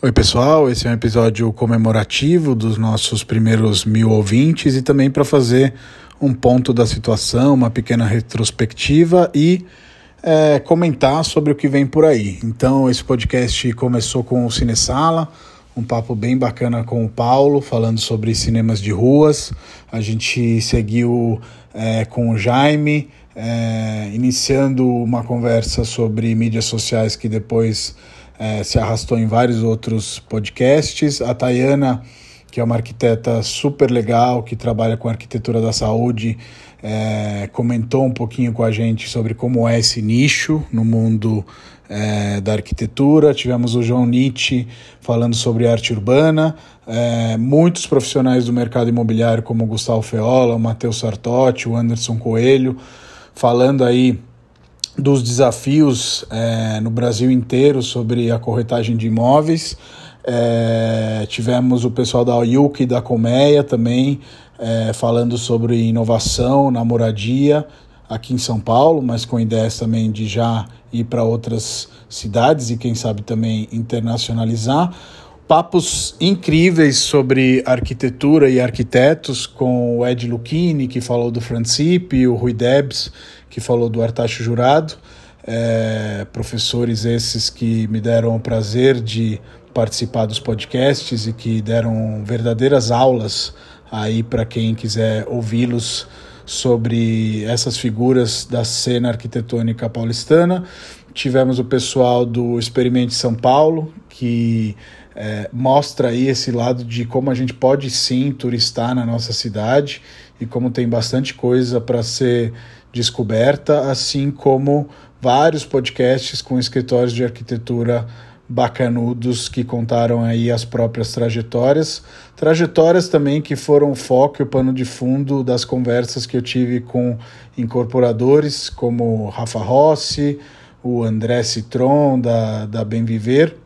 Oi, pessoal. Esse é um episódio comemorativo dos nossos primeiros mil ouvintes e também para fazer um ponto da situação, uma pequena retrospectiva e é, comentar sobre o que vem por aí. Então, esse podcast começou com o Cinesala, um papo bem bacana com o Paulo, falando sobre cinemas de ruas. A gente seguiu é, com o Jaime, é, iniciando uma conversa sobre mídias sociais que depois é, se arrastou em vários outros podcasts. A Tayana, que é uma arquiteta super legal, que trabalha com arquitetura da saúde, é, comentou um pouquinho com a gente sobre como é esse nicho no mundo é, da arquitetura. Tivemos o João Nietzsche falando sobre arte urbana. É, muitos profissionais do mercado imobiliário, como o Gustavo Feola, o Matheus Sartotti, o Anderson Coelho, falando aí dos desafios é, no Brasil inteiro sobre a corretagem de imóveis. É, tivemos o pessoal da Oyuk e da Colmeia também é, falando sobre inovação na moradia aqui em São Paulo, mas com ideias também de já ir para outras cidades e quem sabe também internacionalizar. Papos incríveis sobre arquitetura e arquitetos com o Ed Lucchini, que falou do Francipe, o Rui Debs, que falou do Artacho Jurado, é, professores esses que me deram o prazer de participar dos podcasts e que deram verdadeiras aulas aí para quem quiser ouvi-los sobre essas figuras da cena arquitetônica paulistana. Tivemos o pessoal do Experimente São Paulo, que é, mostra aí esse lado de como a gente pode sim turistar na nossa cidade e como tem bastante coisa para ser descoberta, assim como vários podcasts com escritórios de arquitetura bacanudos que contaram aí as próprias trajetórias, trajetórias também que foram o foco e o pano de fundo das conversas que eu tive com incorporadores como Rafa Rossi, o André Citron da, da Bem Viver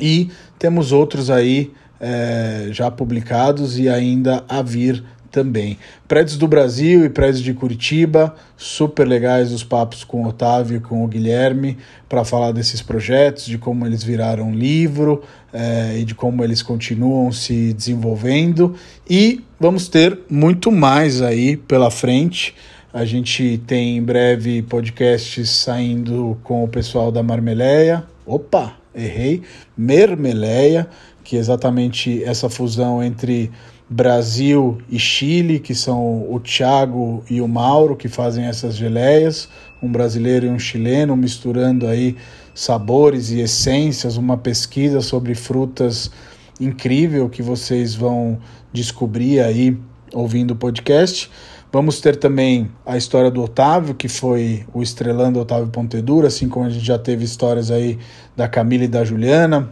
e temos outros aí é, já publicados e ainda a vir também. Prédios do Brasil e prédios de Curitiba, super legais os papos com o Otávio e com o Guilherme para falar desses projetos, de como eles viraram livro é, e de como eles continuam se desenvolvendo. E vamos ter muito mais aí pela frente. A gente tem em breve podcasts saindo com o pessoal da Marmeleia. Opa, errei. Mermeleia, que é exatamente essa fusão entre Brasil e Chile, que são o Thiago e o Mauro, que fazem essas geleias, um brasileiro e um chileno, misturando aí sabores e essências, uma pesquisa sobre frutas incrível que vocês vão descobrir aí ouvindo o podcast. Vamos ter também a história do Otávio, que foi o estrelando Otávio Pontedura, assim como a gente já teve histórias aí da Camila e da Juliana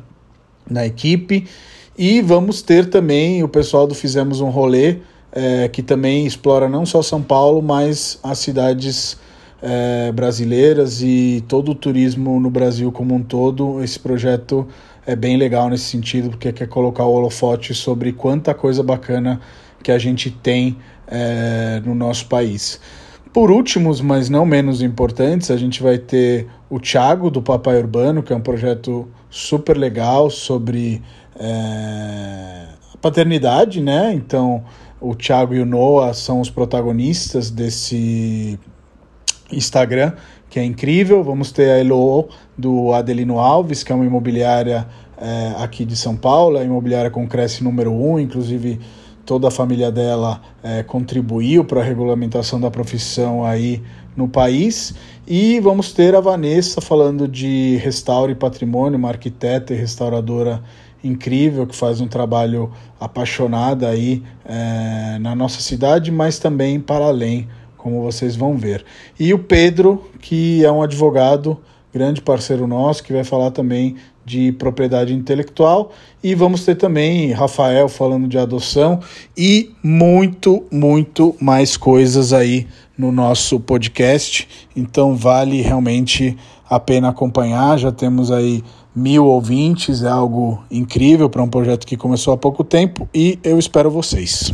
na equipe. E vamos ter também o pessoal do Fizemos um Rolê, é, que também explora não só São Paulo, mas as cidades é, brasileiras e todo o turismo no Brasil como um todo. Esse projeto é bem legal nesse sentido, porque quer colocar o holofote sobre quanta coisa bacana que a gente tem é, no nosso país. Por últimos, mas não menos importantes, a gente vai ter o Thiago do Papai Urbano, que é um projeto super legal sobre é, paternidade, né? Então, o Thiago e o Noah são os protagonistas desse Instagram, que é incrível. Vamos ter a Elo do Adelino Alves, que é uma imobiliária é, aqui de São Paulo, a imobiliária com Cresce número um, inclusive toda a família dela é, contribuiu para a regulamentação da profissão aí no país. E vamos ter a Vanessa falando de restauro e patrimônio, uma arquiteta e restauradora incrível que faz um trabalho apaixonado aí é, na nossa cidade, mas também para além, como vocês vão ver. E o Pedro, que é um advogado, grande parceiro nosso, que vai falar também de propriedade intelectual. E vamos ter também Rafael falando de adoção e muito, muito mais coisas aí no nosso podcast. Então vale realmente a pena acompanhar. Já temos aí mil ouvintes, é algo incrível para um projeto que começou há pouco tempo e eu espero vocês.